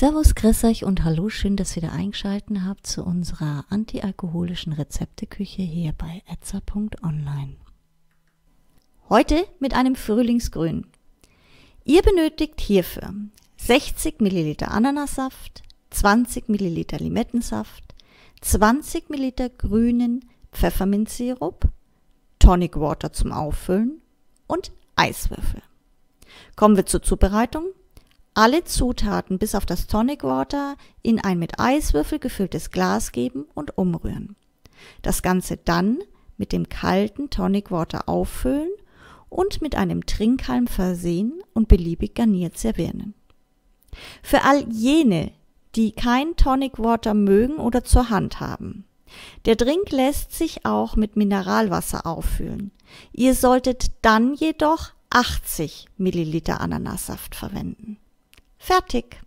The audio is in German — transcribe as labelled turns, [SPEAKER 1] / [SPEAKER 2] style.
[SPEAKER 1] Servus, grüß euch und hallo, schön, dass ihr wieder eingeschalten habt zu unserer antialkoholischen Rezepteküche hier bei etza.online. Heute mit einem Frühlingsgrün. Ihr benötigt hierfür 60 Milliliter Ananassaft, 20 Milliliter Limettensaft, 20 Milliliter grünen Pfefferminzsirup, Tonic Water zum Auffüllen und Eiswürfel. Kommen wir zur Zubereitung alle Zutaten bis auf das Tonic Water in ein mit Eiswürfel gefülltes Glas geben und umrühren. Das Ganze dann mit dem kalten Tonic Water auffüllen und mit einem Trinkhalm versehen und beliebig garniert servieren. Für all jene, die kein Tonic Water mögen oder zur Hand haben. Der Drink lässt sich auch mit Mineralwasser auffüllen. Ihr solltet dann jedoch 80 Milliliter Ananassaft verwenden. Fertig!